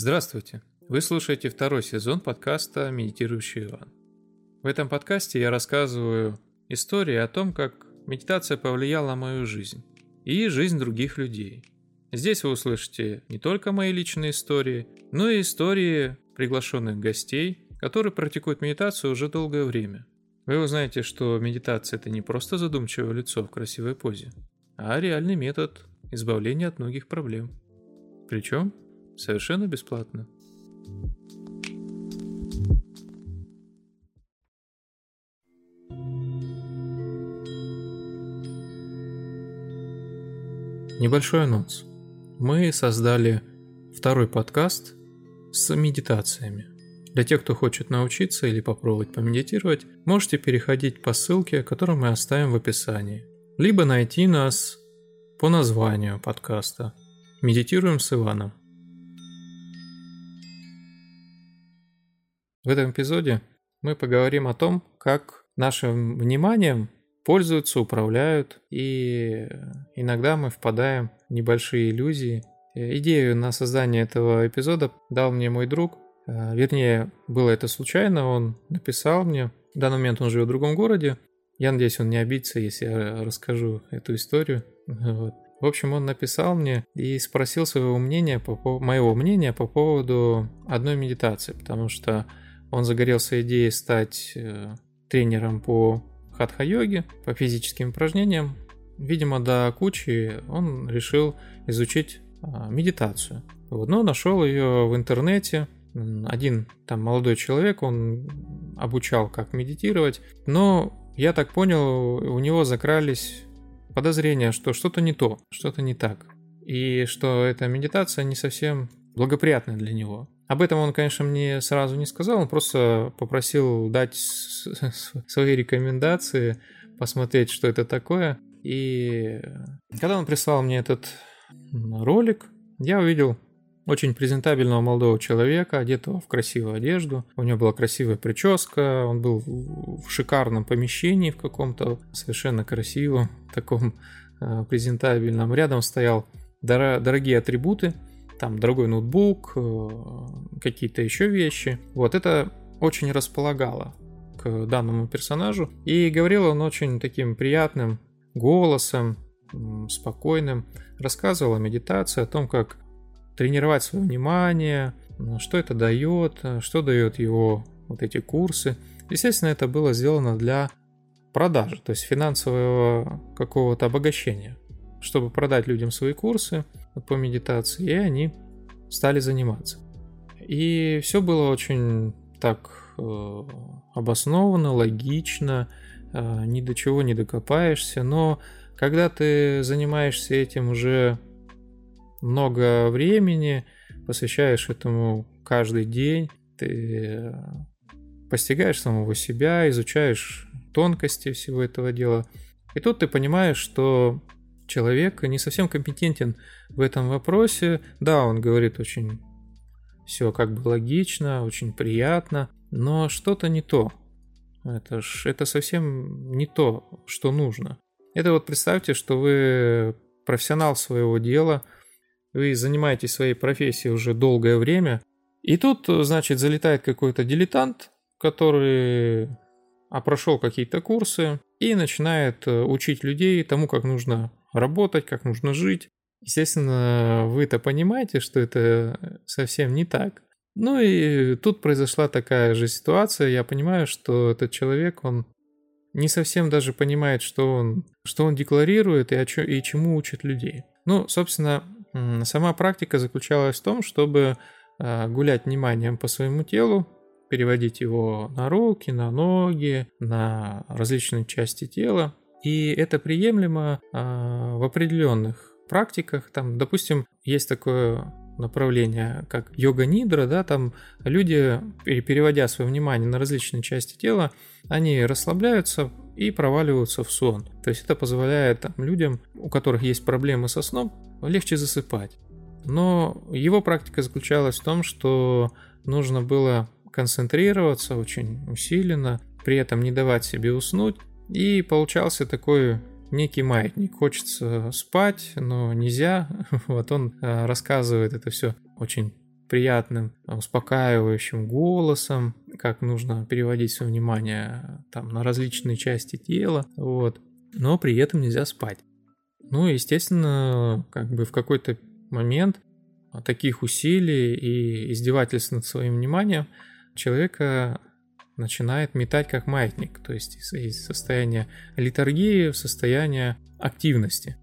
Здравствуйте! Вы слушаете второй сезон подкаста «Медитирующий Иван». В этом подкасте я рассказываю истории о том, как медитация повлияла на мою жизнь и жизнь других людей. Здесь вы услышите не только мои личные истории, но и истории приглашенных гостей, которые практикуют медитацию уже долгое время. Вы узнаете, что медитация – это не просто задумчивое лицо в красивой позе, а реальный метод избавления от многих проблем. Причем Совершенно бесплатно. Небольшой анонс. Мы создали второй подкаст с медитациями. Для тех, кто хочет научиться или попробовать помедитировать, можете переходить по ссылке, которую мы оставим в описании. Либо найти нас по названию подкаста «Медитируем с Иваном». В этом эпизоде мы поговорим о том, как нашим вниманием пользуются, управляют, и иногда мы впадаем в небольшие иллюзии. Идею на создание этого эпизода дал мне мой друг, э, вернее, было это случайно, он написал мне, в данный момент он живет в другом городе, я надеюсь, он не обидится, если я расскажу эту историю. Вот. В общем, он написал мне и спросил своего мнения, по, моего мнения по поводу одной медитации, потому что он загорелся идеей стать э, тренером по хатха-йоге, по физическим упражнениям. Видимо, до кучи он решил изучить а, медитацию. Вот, но нашел ее в интернете. Один там молодой человек, он обучал, как медитировать. Но я так понял, у него закрались подозрения, что что-то не то, что-то не так. И что эта медитация не совсем благоприятная для него. Об этом он, конечно, мне сразу не сказал, он просто попросил дать свои рекомендации, посмотреть, что это такое. И когда он прислал мне этот ролик, я увидел очень презентабельного молодого человека, одетого в красивую одежду. У него была красивая прическа, он был в шикарном помещении в каком-то, совершенно красивом, таком э, презентабельном. Рядом стоял дорогие атрибуты, там дорогой ноутбук, э, какие-то еще вещи. Вот это очень располагало к данному персонажу. И говорил он очень таким приятным голосом, спокойным. Рассказывал о медитации, о том, как тренировать свое внимание, что это дает, что дает его вот эти курсы. Естественно, это было сделано для продажи, то есть финансового какого-то обогащения, чтобы продать людям свои курсы, по медитации, и они стали заниматься. И все было очень так э, обоснованно, логично, э, ни до чего не докопаешься, но когда ты занимаешься этим уже много времени, посвящаешь этому каждый день, ты постигаешь самого себя, изучаешь тонкости всего этого дела. И тут ты понимаешь, что человек не совсем компетентен в этом вопросе. Да, он говорит очень все как бы логично, очень приятно, но что-то не то. Это ж это совсем не то, что нужно. Это вот представьте, что вы профессионал своего дела, вы занимаетесь своей профессией уже долгое время, и тут, значит, залетает какой-то дилетант, который а прошел какие-то курсы и начинает э, учить людей тому, как нужно работать, как нужно жить. Естественно, вы это понимаете, что это совсем не так. Ну и тут произошла такая же ситуация. Я понимаю, что этот человек, он не совсем даже понимает, что он, что он декларирует и, о чё, и чему учит людей. Ну, собственно, сама практика заключалась в том, чтобы а, гулять вниманием по своему телу, переводить его на руки, на ноги, на различные части тела, и это приемлемо а, в определенных практиках. Там, допустим, есть такое направление, как йога-нидра, да, там люди, переводя свое внимание на различные части тела, они расслабляются и проваливаются в сон. То есть это позволяет там, людям, у которых есть проблемы со сном, легче засыпать. Но его практика заключалась в том, что нужно было концентрироваться очень усиленно, при этом не давать себе уснуть, и получался такой некий маятник. Хочется спать, но нельзя. Вот он э, рассказывает это все очень приятным, успокаивающим голосом, как нужно переводить свое внимание там, на различные части тела, вот. но при этом нельзя спать. Ну, естественно, как бы в какой-то момент таких усилий и издевательств над своим вниманием человека начинает метать как маятник, то есть из состояния литургии в состояние активности.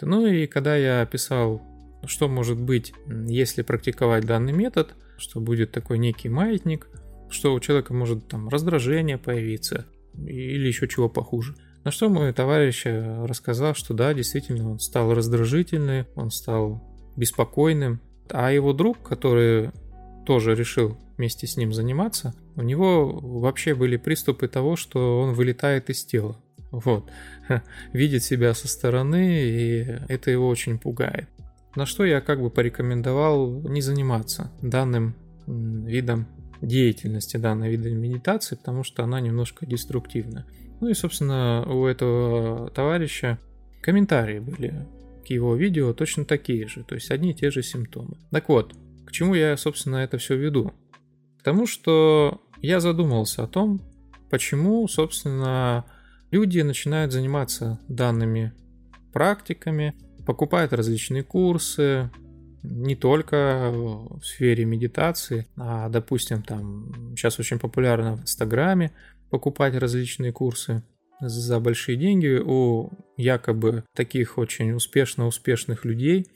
Ну и когда я описал, что может быть, если практиковать данный метод, что будет такой некий маятник, что у человека может там раздражение появиться или еще чего похуже. На что мой товарищ э, рассказал, что да, действительно, он стал раздражительный, он стал беспокойным. А его друг, который тоже решил вместе с ним заниматься, у него вообще были приступы того, что он вылетает из тела. Вот. Видит себя со стороны, и это его очень пугает. На что я как бы порекомендовал не заниматься данным видом деятельности, данной видом медитации, потому что она немножко деструктивна. Ну и, собственно, у этого товарища комментарии были к его видео точно такие же, то есть одни и те же симптомы. Так вот, к чему я, собственно, это все веду? К тому, что я задумался о том, почему, собственно, люди начинают заниматься данными практиками, покупают различные курсы, не только в сфере медитации, а, допустим, там сейчас очень популярно в Инстаграме покупать различные курсы за большие деньги у якобы таких очень успешно-успешных людей.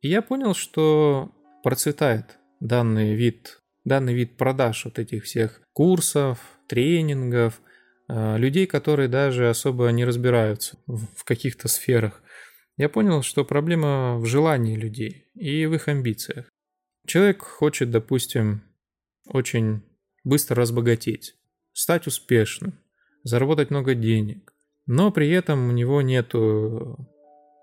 И я понял, что процветает данный вид, данный вид продаж вот этих всех курсов, тренингов, э, людей, которые даже особо не разбираются в каких-то сферах. Я понял, что проблема в желании людей и в их амбициях. Человек хочет, допустим, очень быстро разбогатеть, стать успешным, заработать много денег, но при этом у него нет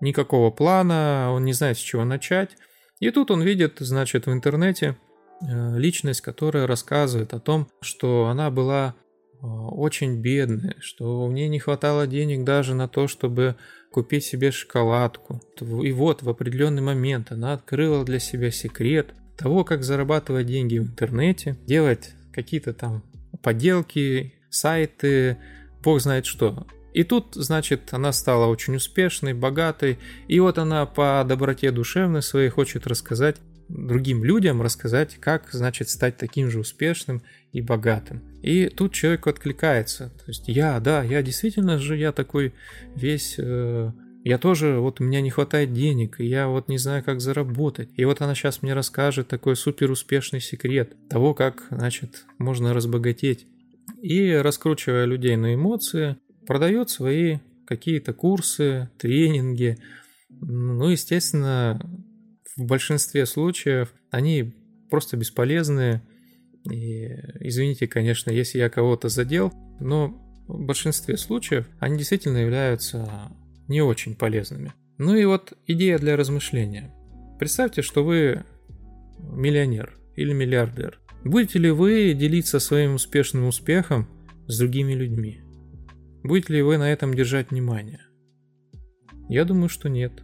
никакого плана, он не знает, с чего начать. И тут он видит, значит, в интернете э, личность, которая рассказывает о том, что она была э, очень бедная, что у нее не хватало денег даже на то, чтобы купить себе шоколадку. И вот в определенный момент она открыла для себя секрет того, как зарабатывать деньги в интернете, делать какие-то там поделки, сайты, бог знает что. И тут, значит, она стала очень успешной, богатой, и вот она по доброте душевной своей хочет рассказать другим людям, рассказать, как, значит, стать таким же успешным и богатым. И тут человек откликается. То есть я, да, я действительно же, я такой весь... Э, я тоже, вот у меня не хватает денег, и я вот не знаю, как заработать. И вот она сейчас мне расскажет такой супер успешный секрет того, как, значит, можно разбогатеть. И раскручивая людей на эмоции, продает свои какие-то курсы, тренинги. Ну, естественно, в большинстве случаев они просто бесполезные. И извините, конечно, если я кого-то задел, но в большинстве случаев они действительно являются не очень полезными. Ну и вот идея для размышления. Представьте, что вы миллионер или миллиардер. Будете ли вы делиться своим успешным успехом с другими людьми? Будете ли вы на этом держать внимание? Я думаю, что нет.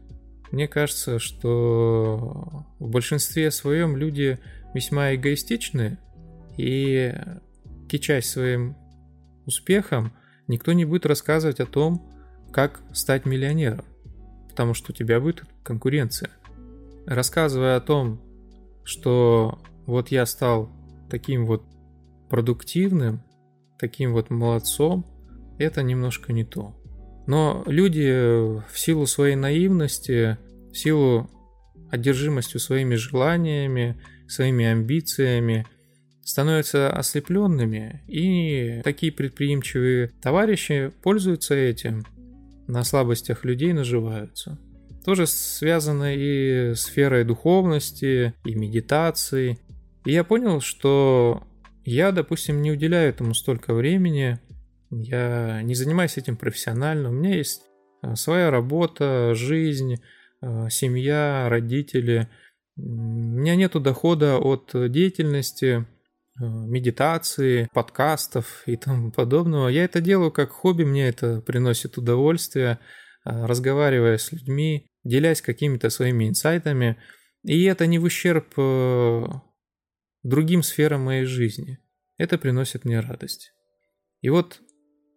Мне кажется, что в большинстве своем люди весьма эгоистичны, и кичась своим успехом, никто не будет рассказывать о том, как стать миллионером, потому что у тебя будет конкуренция. Рассказывая о том, что вот я стал таким вот продуктивным, таким вот молодцом, это немножко не то. Но люди в силу своей наивности, в силу одержимостью своими желаниями, своими амбициями, становятся ослепленными, и такие предприимчивые товарищи пользуются этим, на слабостях людей наживаются. Тоже связано и сферой духовности, и медитации. И я понял, что я, допустим, не уделяю этому столько времени, я не занимаюсь этим профессионально. У меня есть э, своя работа, жизнь, э, семья, родители. У меня нет дохода от деятельности, э, медитации, подкастов и тому подобного. Я это делаю как хобби, мне это приносит удовольствие, разговаривая с людьми, делясь какими-то своими инсайтами. И это не в ущерб другим сферам моей жизни. Это приносит мне радость. И вот,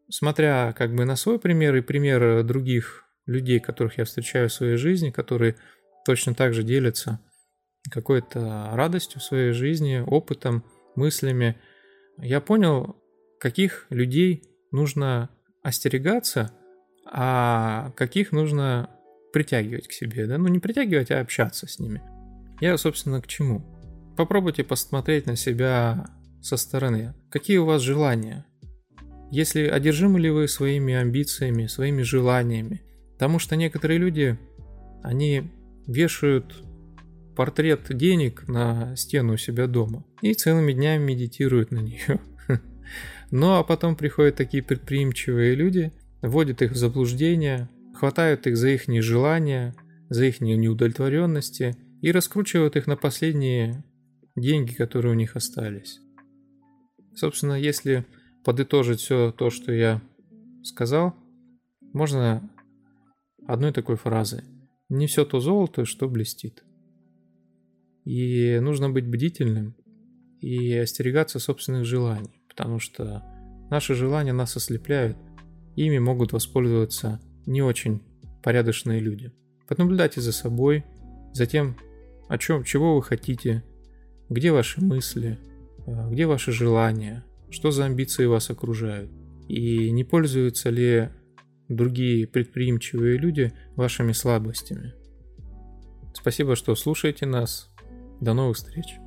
смотря как бы на свой пример и пример других людей, которых я встречаю в своей жизни, которые точно так же делятся какой-то радостью в своей жизни, опытом, мыслями, я понял, каких людей нужно остерегаться, а каких нужно притягивать к себе. Да? Ну, не притягивать, а общаться с ними. Я, собственно, к чему? Попробуйте посмотреть на себя со стороны. Какие у вас желания? Если одержимы ли вы своими амбициями, своими желаниями? Потому что некоторые люди, они вешают портрет денег на стену у себя дома и целыми днями медитируют на нее. Ну а потом приходят такие предприимчивые люди, вводят их в заблуждение, хватают их за их нежелания, за их неудовлетворенности и раскручивают их на последние деньги, которые у них остались. Собственно, если подытожить все то, что я сказал, можно одной такой фразой. Не все то золото, что блестит. И нужно быть бдительным и остерегаться собственных желаний, потому что наши желания нас ослепляют, ими могут воспользоваться не очень порядочные люди. Понаблюдайте за собой, за тем, о чем, чего вы хотите, где ваши мысли, а, где ваши желания, что за амбиции вас окружают, и не пользуются ли другие предприимчивые люди вашими слабостями. Спасибо, что слушаете нас. До новых встреч!